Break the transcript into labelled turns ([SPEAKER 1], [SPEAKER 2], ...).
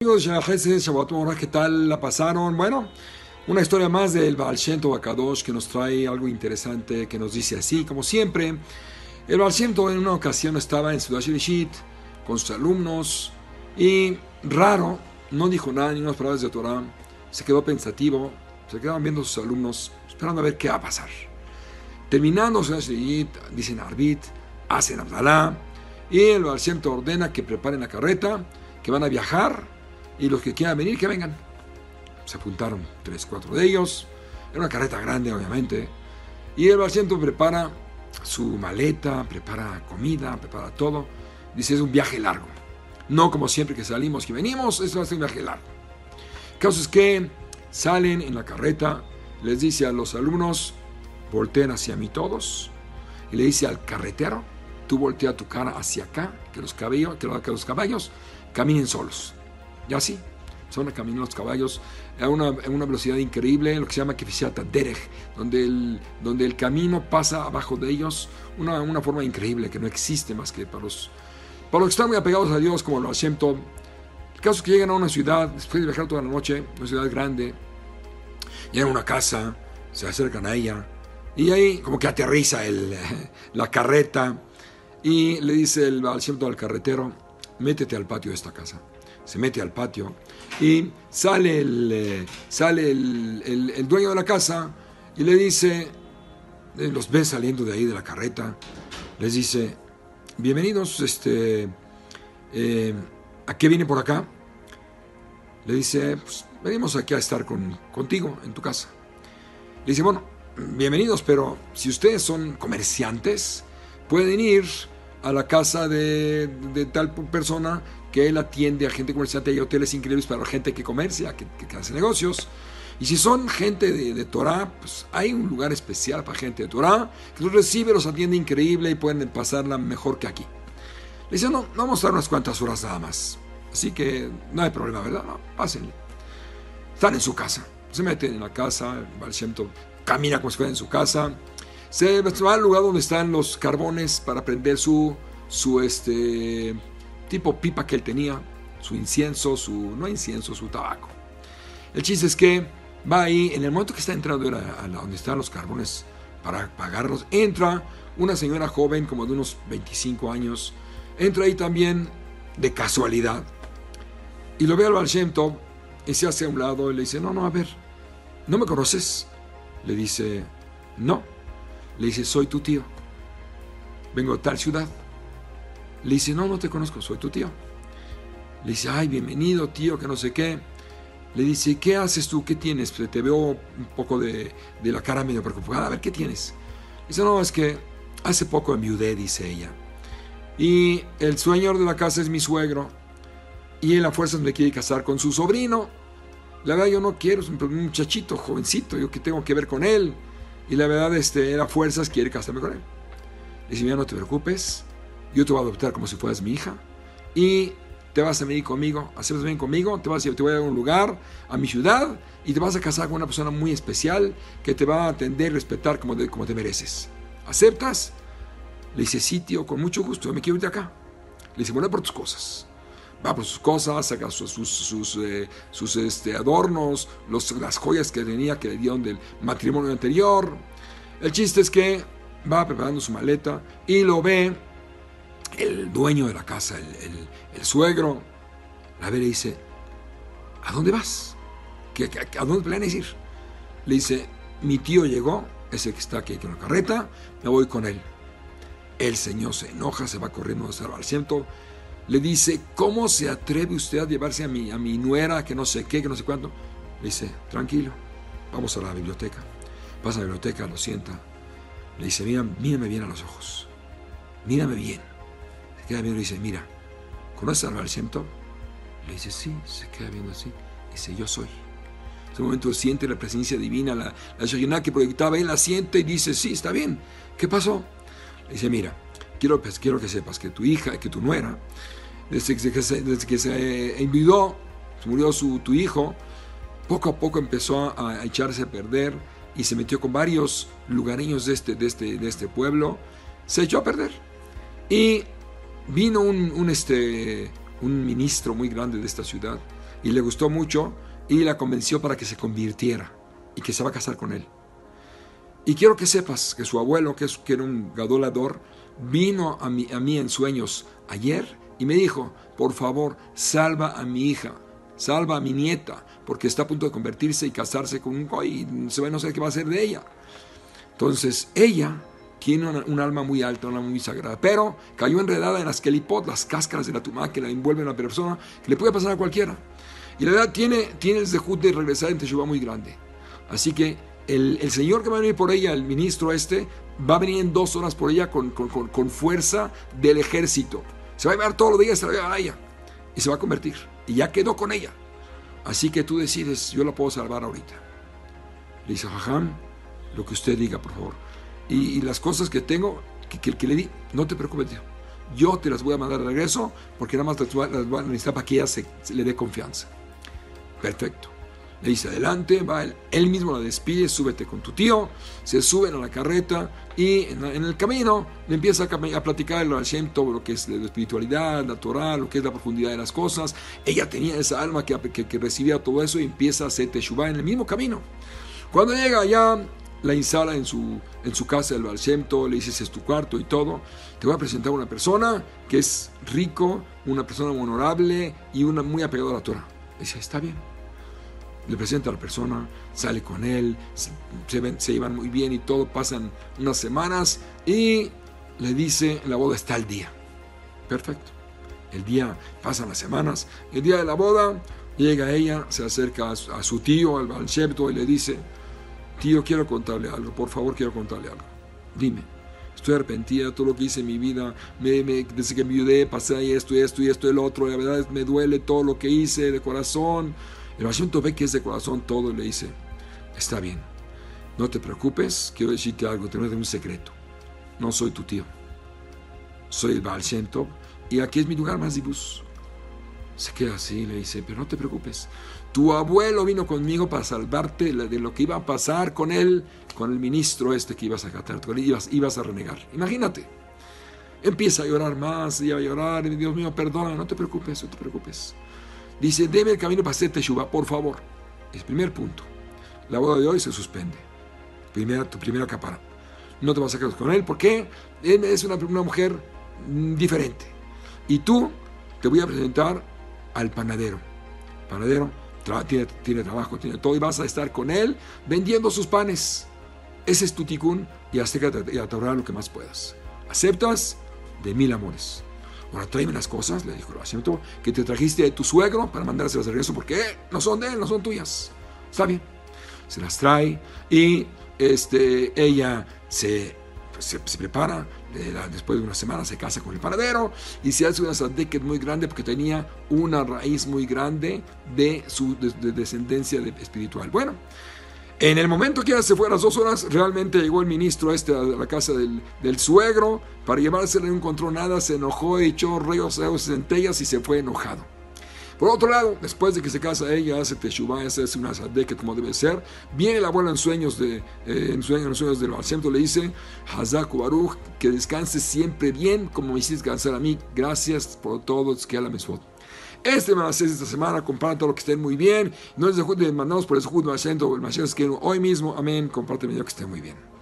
[SPEAKER 1] Amigos, ¿qué tal la pasaron? Bueno, una historia más del Baal Shem que nos trae algo interesante que nos dice así, como siempre. El Baal Shem en una ocasión estaba en Ciudad Shilishit con sus alumnos y raro, no dijo nada ni unas palabras de Torah, se quedó pensativo, se quedaban viendo sus alumnos esperando a ver qué va a pasar. Terminando Ciudad Shilishit, dicen Arbit, hacen Abdalá y el Baal Shem ordena que preparen la carreta, que van a viajar y los que quieran venir, que vengan. Se apuntaron tres, cuatro de ellos. Era una carreta grande, obviamente. Y el Barciento prepara su maleta, prepara comida, prepara todo. Dice, es un viaje largo. No como siempre que salimos, que venimos, esto va a ser un viaje largo. Caso es que salen en la carreta, les dice a los alumnos, volteen hacia mí todos. Y le dice al carretero, tú voltea tu cara hacia acá, que los, cabellos, que los caballos caminen solos. Y así, son a caminar los caballos a una, una, velocidad increíble, lo que se llama Kefisiata Derech, donde el, donde el camino pasa abajo de ellos, una, una forma increíble que no existe más que para los, para los que están muy apegados a Dios, como lo Hashem El caso es que llegan a una ciudad, después de viajar toda la noche, una ciudad grande, llegan a una casa, se acercan a ella, y ahí como que aterriza el, la carreta, y le dice el al carretero, métete al patio de esta casa se mete al patio y sale el, eh, sale el, dueño de la casa y le dice, eh, los ve saliendo de ahí de la carreta, les dice, bienvenidos, este, eh, ¿a qué viene por acá? Le dice, pues venimos aquí a estar con, contigo en tu casa. Le dice, bueno, bienvenidos, pero si ustedes son comerciantes, pueden ir a la casa de, tal persona que él atiende a gente comerciante, hay hoteles increíbles para la gente que comercia, que, hace negocios. Y si son gente de, de, Torah, pues hay un lugar especial para gente de Torah, que los recibe, los atiende increíble y pueden pasarla mejor que aquí. Le dice, no, vamos a estar unas cuantas horas nada más. Así que no hay problema, ¿verdad? No, pásenle. Están en su casa. Se meten en la casa, Baal camina como si fuera en su casa. Se va al lugar donde están los carbones para prender su, su este, tipo pipa que él tenía, su incienso, su, no incienso, su tabaco. El chiste es que va ahí, en el momento que está entrando a, donde están los carbones para pagarlos, entra una señora joven como de unos 25 años, entra ahí también de casualidad y lo ve al Baal y se hace a un lado y le dice, no, no, a ver, ¿no me conoces? Le dice, no. Le dice, soy tu tío. Vengo de tal ciudad. Le dice, no, no te conozco, soy tu tío. Le dice, ay, bienvenido, tío, que no sé qué. Le dice, ¿qué haces tú? ¿Qué tienes? Te veo un poco de, la cara medio preocupada. A ver, ¿qué tienes? Dice, no, es que hace poco enviudé, dice ella. Y el señor de la casa es mi suegro. Y él a fuerzas me quiere casar con su sobrino. La verdad yo no quiero, es un muchachito, jovencito, yo que tengo que ver con él. Y la verdad, este, él a fuerzas quiere casarme con él. Le dice, mira, no te preocupes, yo te voy a adoptar como si fueras mi hija y te vas a venir conmigo, hacer bien conmigo, te, vas, te voy a a un lugar, a mi ciudad, y te vas a casar con una persona muy especial que te va a atender y respetar como, como te mereces. ¿Aceptas? Le dice, sí, tío, con mucho gusto, me quiero ir de acá. Le dice, bueno, por tus cosas. Va por sus cosas, saca sus, sus, eh, este, adornos, los, las joyas que tenía que le dieron del matrimonio anterior. El chiste es que va preparando su maleta y lo ve el dueño de la casa, el, suegro, la ve y le dice, ¿a dónde vas? ¿A dónde planeas ir? Le dice, mi tío llegó, ese que está aquí en la carreta, me voy con él. El señor se enoja, se va corriendo al ciento, le dice, ¿cómo se atreve usted a llevarse a mi, a mi nuera, que no sé qué, que no sé cuánto? Le dice, tranquilo, vamos a la biblioteca. Pasa a la biblioteca, lo sienta. Le dice, mira, mírame bien a los ojos. Mírame bien queda viendo y dice, mira, ¿conoces al Baal Le dice, sí, se queda viendo así. Dice, yo soy. En ese momento siente la presencia divina, la, la que proyectaba él, la siente y dice, sí, está bien. ¿Qué pasó? Le dice, mira, quiero, pues, quiero que sepas que tu hija, que tu nuera, desde que se, desde se murió su, tu hijo, poco a poco empezó a, echarse a perder y se metió con varios lugareños de este, de este, de este pueblo. Se echó a perder. Y vino un, un, este, un ministro muy grande de esta ciudad y le gustó mucho y la convenció para que se convirtiera y que se va a casar con él. Y quiero que sepas que su abuelo, que, es, que era un gadolador, vino a mí, a mí en sueños ayer y me dijo, por favor, salva a mi hija, salva a mi nieta, porque está a punto de convertirse y casarse con un goy y se va a no sé qué va a hacer de ella. Entonces, ella tiene un alma muy alta, una alma muy sagrada, pero cayó enredada en las kelipot, las cáscaras de la tumba que la envuelven a la persona, que le puede pasar a cualquiera. Y la verdad tiene, tiene el zehut de regresar en Teshuvah muy grande. Así que el, el, señor que va a venir por ella, el ministro este, va a venir en dos horas por ella con, con, con, fuerza del ejército. Se va a llevar todos los días, se va a llevar a ella. Y se va a convertir. Y ya quedó con ella. Así que tú decides, yo la puedo salvar ahorita. Le dice, Jajam, lo que usted diga, por favor. Y, las cosas que tengo, que, que, que, le di, no te preocupes, tío. Yo te las voy a mandar de regreso, porque nada más las voy a necesitar para que ella se le dé confianza. Perfecto. Le dice adelante, va él, mismo la despide, súbete con tu tío, se suben a la carreta y en, el camino le empieza a, a platicar el Hashem lo que es la espiritualidad, la Torah, lo que es la profundidad de las cosas. Ella tenía esa alma que, que, recibía todo eso y empieza a hacer Teshuvah en el mismo camino. Cuando llega allá, la instala en su, en su casa del Baal le dice, es tu cuarto y todo. Te voy a presentar a una persona que es rico, una persona honorable y una muy apegada a la Torah. Dice, está bien le presenta a la persona, sale con él, se, se, ven, se, llevan muy bien y todo, pasan unas semanas y le dice, la boda está al día. Perfecto. El día, pasan las semanas, el día de la boda, llega ella, se acerca a su, tío, al Balshepto, y le dice, tío, quiero contarle algo, por favor, quiero contarle algo. Dime, estoy arrepentida todo lo que hice en mi vida, me, me, desde que me ayudé, pasé esto y esto y esto y el otro, la verdad me duele todo lo que hice de corazón, el asunto ve que es de corazón todo y le dice, está bien, no te preocupes, quiero decirte algo, te voy a dar un secreto. No soy tu tío, soy el Baal y aquí es mi lugar más dibus. Se queda así, le dice, pero no te preocupes, tu abuelo vino conmigo para salvarte de lo que iba a pasar con él, con el ministro este que ibas a catar, ibas, ibas a renegar. Imagínate. Empieza a llorar más y a llorar, y Dios mío, perdona, no te preocupes, no te preocupes. Dice, deme el camino para hacer Teshuvah, por favor. Es primer punto. La boda de hoy se suspende. Primera, tu primera capara. No te vas a casar con él porque él es una, mujer diferente. Y tú te voy a presentar al panadero. Panadero tiene, trabajo, tiene todo y vas a estar con él vendiendo sus panes. Ese es tu ticún y acércate y a lo que más puedas. ¿Aceptas? De mil amores. Ahora tráeme las cosas, le dijo el Hashem, que te trajiste de tu suegro para mandárselas de regreso porque no son de él, no son tuyas. Está bien. Se las trae y este, ella se, se, se prepara. Después de una semana se casa con el panadero y se hace una sadeket muy grande porque tenía una raíz muy grande de su de, de descendencia de espiritual. Bueno, en el momento que ya se fue a las dos horas, realmente llegó el ministro este a la casa del, suegro para llevársela no encontró nada, se enojó, echó rayos, centellas y se fue enojado. Por otro lado, después de que se casa ella, hace teshuvah, hace una sadeket como debe ser, viene la abuela en sueños de, eh, en sueños, en sueños del le dice, Hazaku Baruch, que descanse siempre bien como me hiciste descansar a mí, gracias por todo, que la mesfot. Este Manasés esta semana, compartan todo lo que estén muy bien. No les mandamos por el Jud Mashiach, el Mashiach que hoy mismo. Amén. Compárteme yo que esté muy bien.